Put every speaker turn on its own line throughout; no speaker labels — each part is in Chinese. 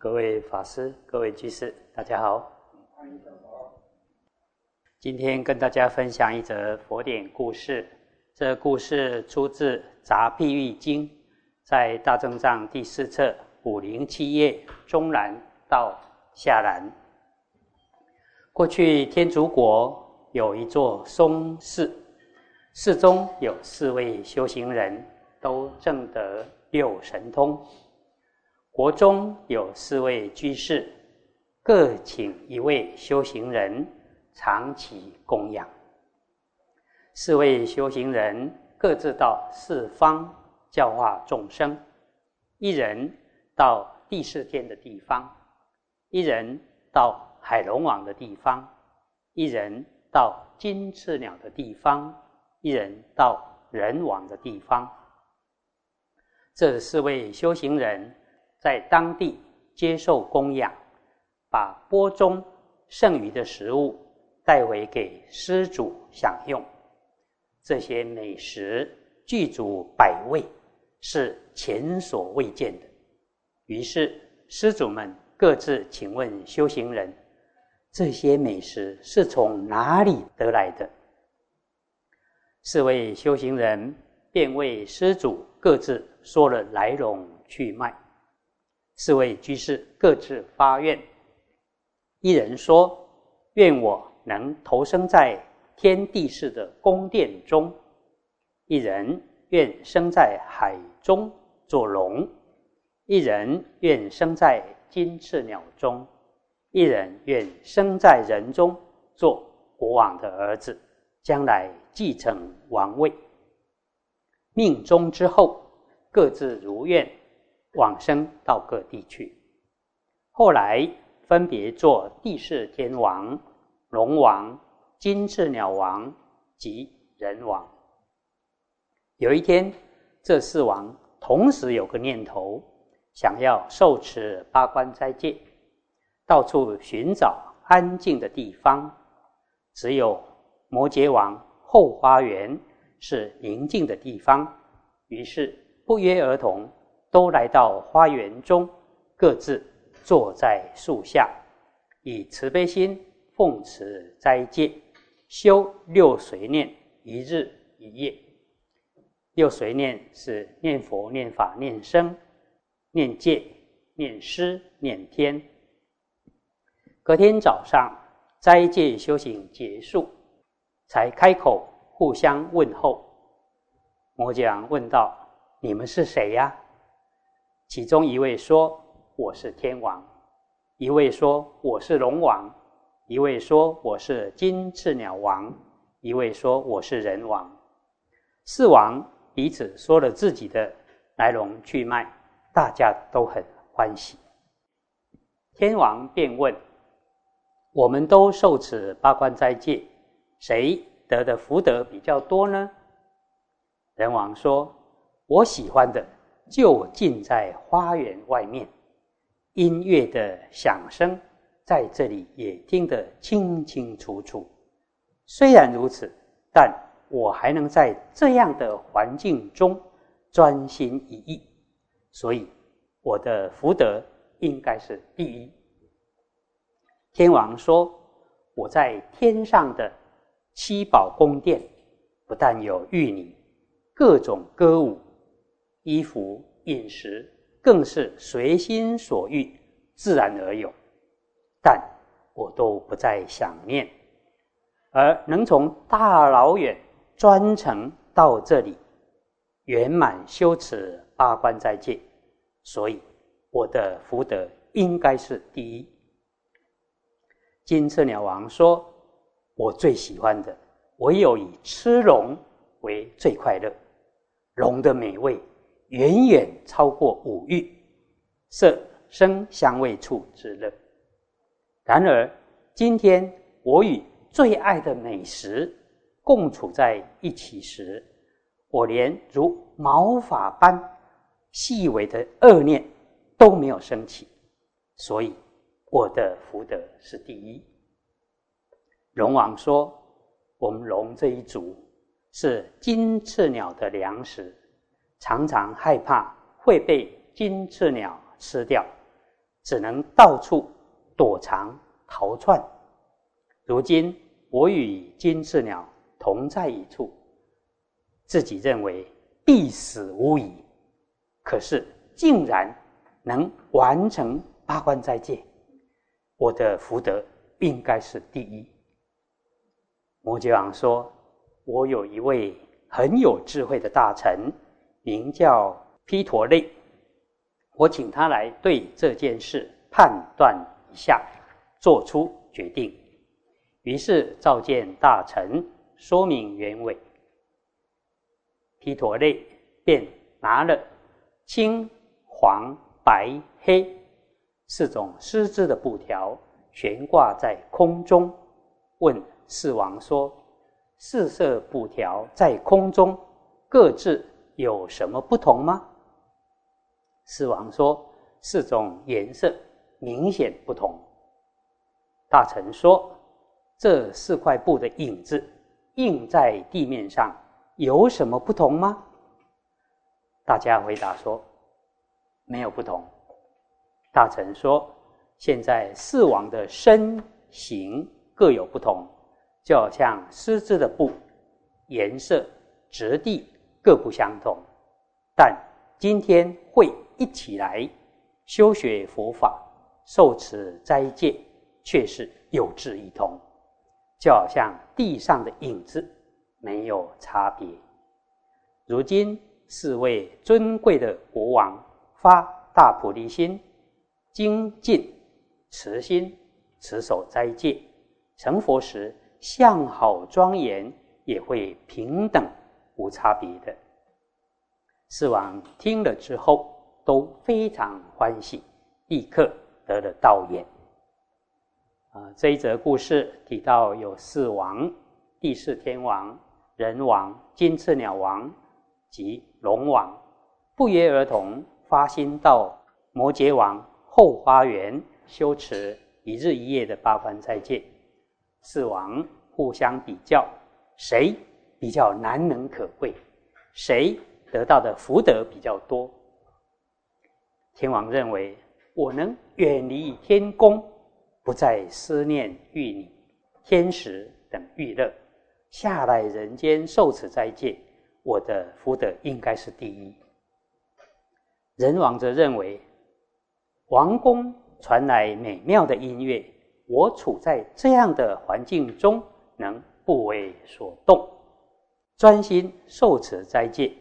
各位法师、各位居士，大家好。今天跟大家分享一则佛典故事。这故事出自《杂譬喻经》，在大正藏第四册五零七页中栏到下栏。过去天竺国有一座松寺，寺中有四位修行人，都证得六神通。国中有四位居士，各请一位修行人长期供养。四位修行人各自到四方教化众生，一人到第四天的地方，一人到海龙王的地方，一人到金翅鸟的地方，一人到人王的地方。这四位修行人。在当地接受供养，把钵中剩余的食物带回给施主享用。这些美食具足百味，是前所未见的。于是施主们各自请问修行人：这些美食是从哪里得来的？四位修行人便为施主各自说了来龙去脉。四位居士各自发愿：一人说：“愿我能投生在天地式的宫殿中；一人愿生在海中做龙；一人愿生在金翅鸟中；一人愿生在人中做国王的儿子，将来继承王位。命中之后，各自如愿。”往生到各地去，后来分别做地势天王、龙王、金翅鸟王及人王。有一天，这四王同时有个念头，想要受持八关斋戒，到处寻找安静的地方。只有摩羯王后花园是宁静的地方，于是不约而同。都来到花园中，各自坐在树下，以慈悲心奉持斋戒，修六随念一日一夜。六随念是念佛、念法、念僧、念戒、念师、念天。隔天早上，斋戒修行结束，才开口互相问候。摩羯王问道：“你们是谁呀？”其中一位说：“我是天王。”一位说：“我是龙王。”一位说：“我是金翅鸟王。”一位说：“我是人王。”四王彼此说了自己的来龙去脉，大家都很欢喜。天王便问：“我们都受此八关斋戒，谁得的福德比较多呢？”人王说：“我喜欢的。”就近在花园外面，音乐的响声在这里也听得清清楚楚。虽然如此，但我还能在这样的环境中专心一意，所以我的福德应该是第一。天王说：“我在天上的七宝宫殿，不但有玉女，各种歌舞。”衣服、饮食更是随心所欲，自然而有，但我都不再想念，而能从大老远专程到这里，圆满修持八关斋戒，所以我的福德应该是第一。金翅鸟王说：“我最喜欢的，唯有以吃龙为最快乐，龙的美味。”远远超过五欲、色、声、香味、触之乐。然而，今天我与最爱的美食共处在一起时，我连如毛发般细微的恶念都没有升起，所以我的福德是第一。龙王说：“我们龙这一族是金翅鸟的粮食。”常常害怕会被金翅鸟吃掉，只能到处躲藏逃窜。如今我与金翅鸟同在一处，自己认为必死无疑，可是竟然能完成八关斋戒，我的福德应该是第一。摩羯王说：“我有一位很有智慧的大臣，名叫毗陀类。我请他来对这件事判断一下，做出决定。”于是召见大臣，说明原委。毗陀类便拿了青、黄、白、黑四种丝织的布条，悬挂在空中，问。四王说：“四色布条在空中，各自有什么不同吗？”四王说：“四种颜色明显不同。”大臣说：“这四块布的影子印在地面上，有什么不同吗？”大家回答说：“没有不同。”大臣说：“现在四王的身形各有不同。”就好像丝织的布，颜色、质地各不相同，但今天会一起来修学佛法、受持斋戒，却是有志一同。就好像地上的影子没有差别。如今四位尊贵的国王发大菩提心，精进慈心，持守斋戒，成佛时。相好庄严，也会平等无差别的。四王听了之后都非常欢喜，立刻得了道眼。啊，这一则故事提到有四王：地势天王、人王、金翅鸟王及龙王，不约而同发心到摩羯王后花园修持一日一夜的八关斋戒。四王互相比较，谁比较难能可贵，谁得到的福德比较多。天王认为，我能远离天宫，不再思念玉女、天使等玉乐，下来人间受此斋戒，我的福德应该是第一。人王则认为，王宫传来美妙的音乐。我处在这样的环境中，能不为所动，专心受持斋戒，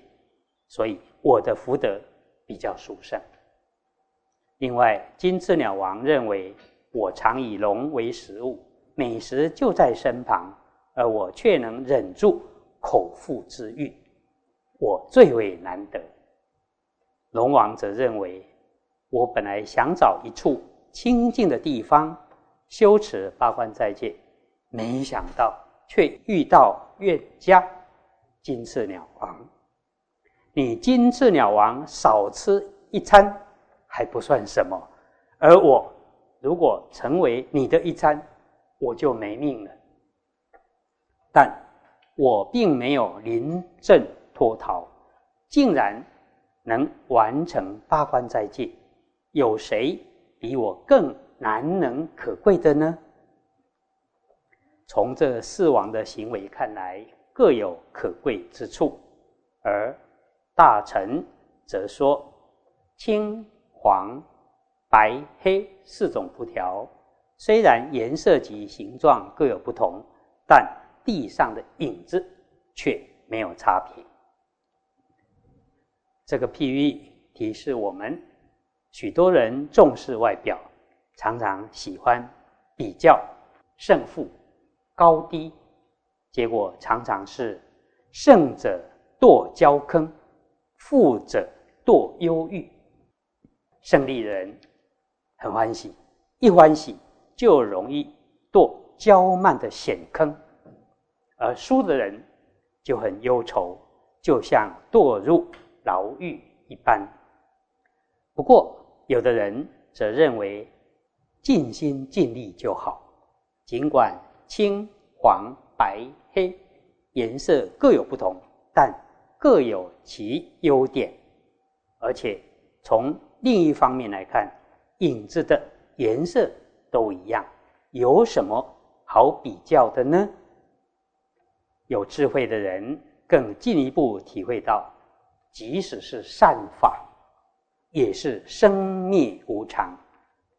所以我的福德比较殊胜。另外，金翅鸟王认为我常以龙为食物，美食就在身旁，而我却能忍住口腹之欲，我最为难得。龙王则认为，我本来想找一处清静的地方。修持八关斋戒，没想到却遇到冤家金翅鸟王。你金翅鸟王少吃一餐还不算什么，而我如果成为你的一餐，我就没命了。但我并没有临阵脱逃，竟然能完成八关斋戒，有谁比我更？难能可贵的呢？从这四王的行为看来，各有可贵之处。而大臣则说，青、黄、白、黑四种布条，虽然颜色及形状各有不同，但地上的影子却没有差别。这个譬喻提示我们，许多人重视外表。常常喜欢比较胜负高低，结果常常是胜者堕交坑，负者堕忧郁。胜利人很欢喜，一欢喜就容易堕骄慢的险坑，而输的人就很忧愁，就像堕入牢狱一般。不过，有的人则认为。尽心尽力就好，尽管青、黄、白、黑颜色各有不同，但各有其优点。而且从另一方面来看，影子的颜色都一样，有什么好比较的呢？有智慧的人更进一步体会到，即使是善法，也是生灭无常，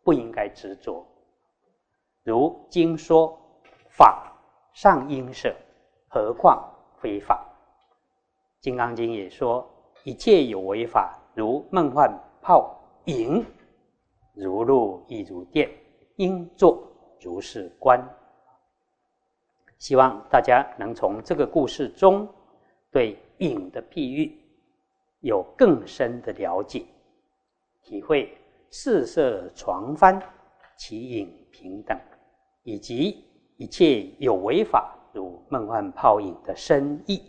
不应该执着。如经说：“法上应舍，何况非法。”《金刚经》也说：“一切有为法，如梦幻泡影，如露亦如电，应作如是观。”希望大家能从这个故事中，对影的譬喻有更深的了解，体会四色床幡，其影平等，以及一切有为法如梦幻泡影的深意。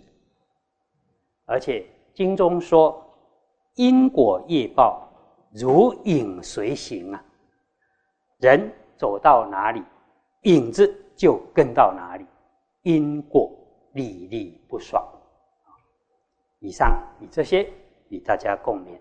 而且经中说，因果业报如影随形啊，人走到哪里，影子就跟到哪里。因果历历不爽。以上以这些与大家共勉。